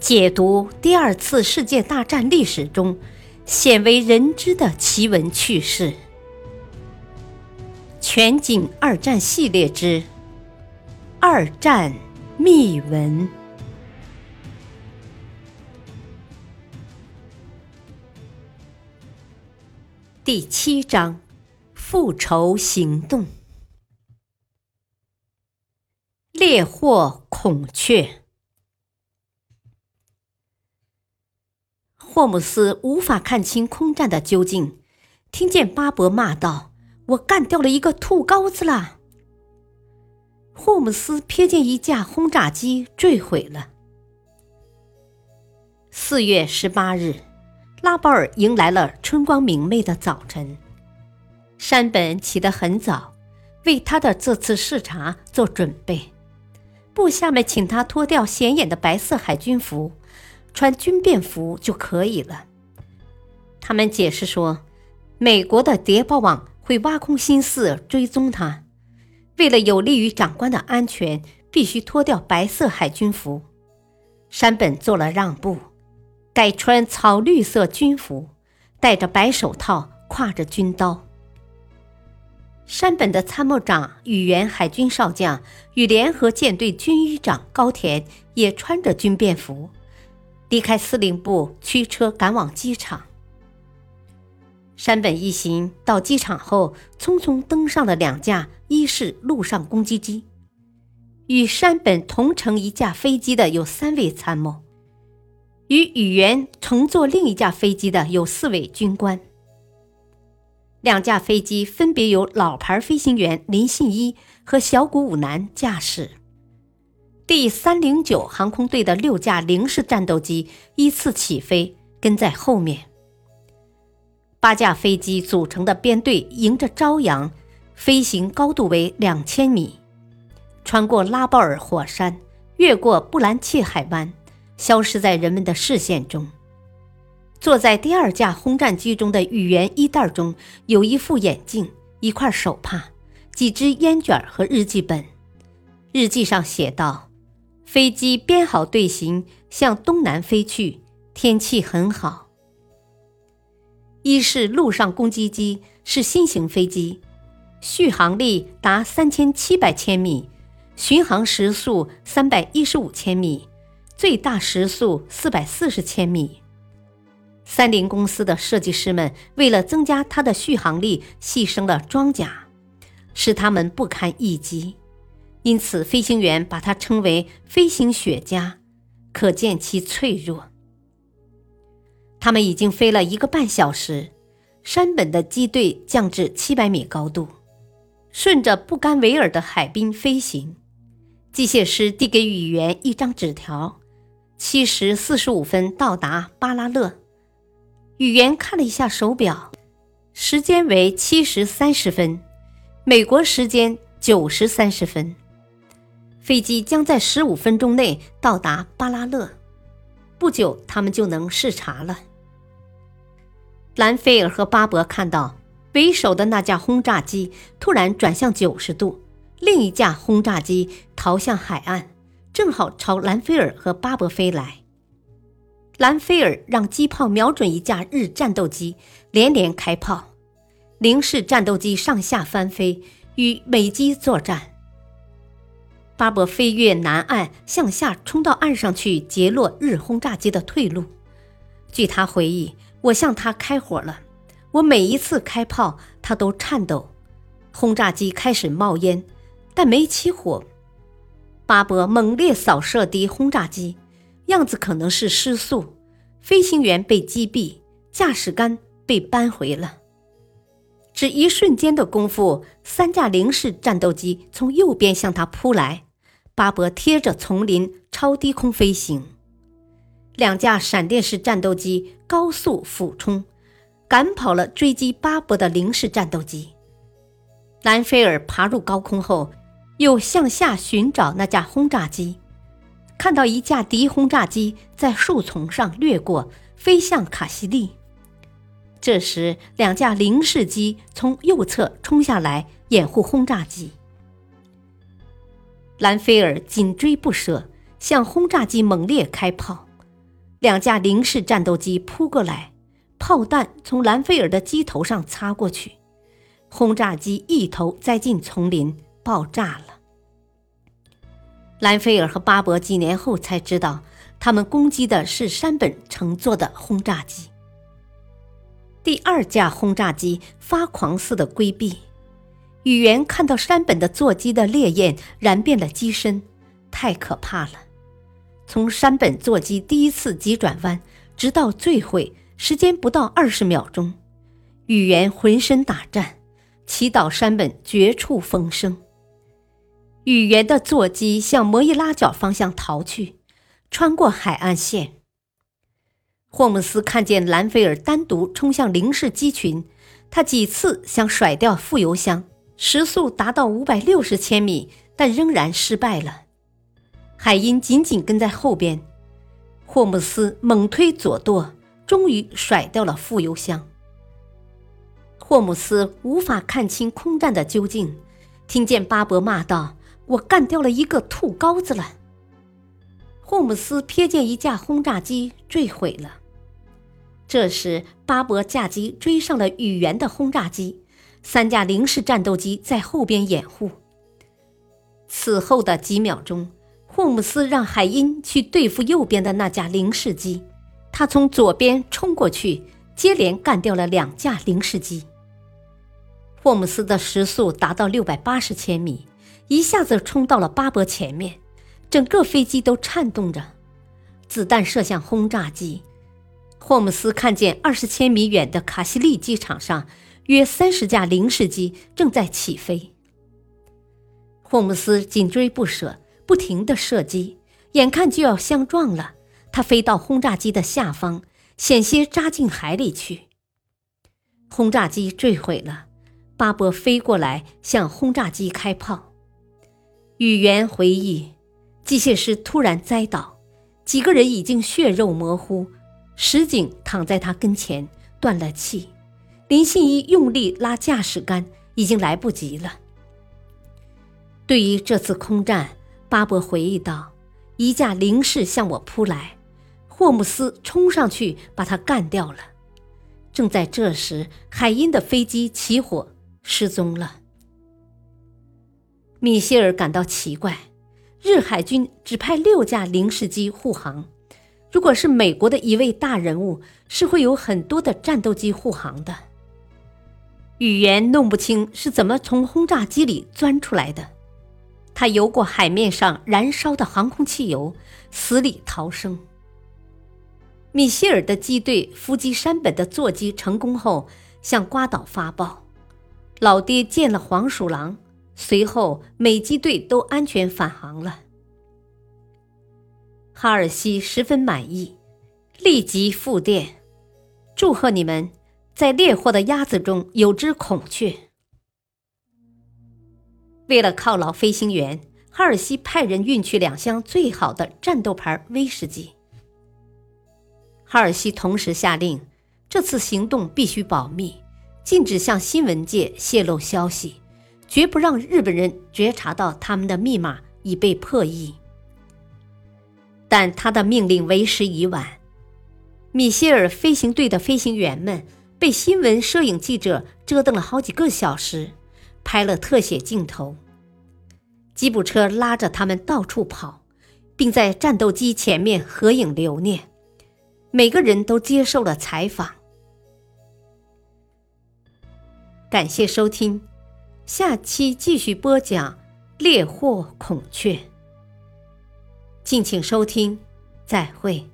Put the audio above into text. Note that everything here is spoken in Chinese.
解读第二次世界大战历史中鲜为人知的奇闻趣事，《全景二战系列之二战秘闻》第七章：复仇行动。猎获孔雀。霍姆斯无法看清空战的究竟，听见巴伯骂道：“我干掉了一个兔羔子了。”霍姆斯瞥见一架轰炸机坠毁了。四月十八日，拉包尔迎来了春光明媚的早晨。山本起得很早，为他的这次视察做准备。部下们请他脱掉显眼的白色海军服。穿军便服就可以了。他们解释说，美国的谍报网会挖空心思追踪他，为了有利于长官的安全，必须脱掉白色海军服。山本做了让步，改穿草绿色军服，戴着白手套，挎着军刀。山本的参谋长与原海军少将与联合舰队军医长高田也穿着军便服。离开司令部，驱车赶往机场。山本一行到机场后，匆匆登上了两架伊式陆上攻击机。与山本同乘一架飞机的有三位参谋，与宇垣乘坐另一架飞机的有四位军官。两架飞机分别由老牌飞行员林信一和小谷武男驾驶。第三零九航空队的六架零式战斗机依次起飞，跟在后面。八架飞机组成的编队迎着朝阳，飞行高度为两千米，穿过拉鲍尔火山，越过布兰切海湾，消失在人们的视线中。坐在第二架轰战机中的宇垣衣袋中有一副眼镜、一块手帕、几支烟卷和日记本，日记上写道。飞机编好队形，向东南飞去。天气很好。一是陆上攻击机，是新型飞机，续航力达三千七百千米，巡航时速三百一十五千米，最大时速四百四十千米。三菱公司的设计师们为了增加它的续航力，牺牲了装甲，使它们不堪一击。因此，飞行员把它称为“飞行雪茄”，可见其脆弱。他们已经飞了一个半小时，山本的机队降至七百米高度，顺着布甘维尔的海滨飞行。机械师递给宇垣一张纸条：“七时四十五分到达巴拉勒。”宇垣看了一下手表，时间为七时三十分，美国时间九时三十分。飞机将在十五分钟内到达巴拉勒，不久他们就能视察了。兰菲尔和巴伯看到为首的那架轰炸机突然转向九十度，另一架轰炸机逃向海岸，正好朝兰菲尔和巴伯飞来。兰菲尔让机炮瞄准一架日战斗机，连连开炮，零式战斗机上下翻飞，与美机作战。巴伯飞越南岸，向下冲到岸上去截落日轰炸机的退路。据他回忆，我向他开火了。我每一次开炮，他都颤抖。轰炸机开始冒烟，但没起火。巴伯猛烈扫射敌轰炸机，样子可能是失速。飞行员被击毙，驾驶杆被扳回了。只一瞬间的功夫，三架零式战斗机从右边向他扑来。巴伯贴着丛林超低空飞行，两架闪电式战斗机高速俯冲，赶跑了追击巴伯的零式战斗机。兰菲尔爬入高空后，又向下寻找那架轰炸机，看到一架敌轰炸机在树丛上掠过，飞向卡西利。这时，两架零式机从右侧冲下来，掩护轰炸机。兰菲尔紧追不舍，向轰炸机猛烈开炮，两架零式战斗机扑过来，炮弹从兰菲尔的机头上擦过去，轰炸机一头栽进丛林，爆炸了。兰菲尔和巴伯几年后才知道，他们攻击的是山本乘坐的轰炸机。第二架轰炸机发狂似的规避，宇垣看到山本的座机的烈焰燃遍了机身，太可怕了。从山本座机第一次急转弯直到坠毁，时间不到二十秒钟。宇垣浑身打颤，祈祷山本绝处逢生。宇垣的座机向摩伊拉角方向逃去，穿过海岸线。霍姆斯看见兰菲尔单独冲向零式机群，他几次想甩掉副油箱，时速达到五百六十千米，但仍然失败了。海因紧紧跟在后边，霍姆斯猛推左舵，终于甩掉了副油箱。霍姆斯无法看清空战的究竟，听见巴伯骂道：“我干掉了一个兔羔子了。”霍姆斯瞥见一架轰炸机坠毁了。这时，巴伯驾机追上了宇垣的轰炸机，三架零式战斗机在后边掩护。此后的几秒钟，霍姆斯让海因去对付右边的那架零式机，他从左边冲过去，接连干掉了两架零式机。霍姆斯的时速达到六百八十千米，一下子冲到了巴伯前面，整个飞机都颤动着，子弹射向轰炸机。霍姆斯看见二十千米远的卡西利机场上，约三十架零式机正在起飞。霍姆斯紧追不舍，不停地射击，眼看就要相撞了。他飞到轰炸机的下方，险些扎进海里去。轰炸机坠毁了，巴伯飞过来向轰炸机开炮。宇垣回忆，机械师突然栽倒，几个人已经血肉模糊。石井躺在他跟前，断了气。林信一用力拉驾驶杆，已经来不及了。对于这次空战，巴伯回忆道：“一架零式向我扑来，霍姆斯冲上去把他干掉了。正在这时，海因的飞机起火失踪了。”米歇尔感到奇怪：日海军只派六架零式机护航。如果是美国的一位大人物，是会有很多的战斗机护航的。语言弄不清是怎么从轰炸机里钻出来的，他游过海面上燃烧的航空汽油，死里逃生。米歇尔的机队伏击山本的座机成功后，向瓜岛发报，老爹见了黄鼠狼，随后美机队都安全返航了。哈尔西十分满意，立即复电，祝贺你们在猎获的鸭子中有只孔雀。为了犒劳飞行员，哈尔西派人运去两箱最好的战斗牌威士忌。哈尔西同时下令，这次行动必须保密，禁止向新闻界泄露消息，绝不让日本人觉察到他们的密码已被破译。但他的命令为时已晚，米歇尔飞行队的飞行员们被新闻摄影记者折腾了好几个小时，拍了特写镜头。吉普车拉着他们到处跑，并在战斗机前面合影留念。每个人都接受了采访。感谢收听，下期继续播讲《猎获孔雀》。敬请收听，再会。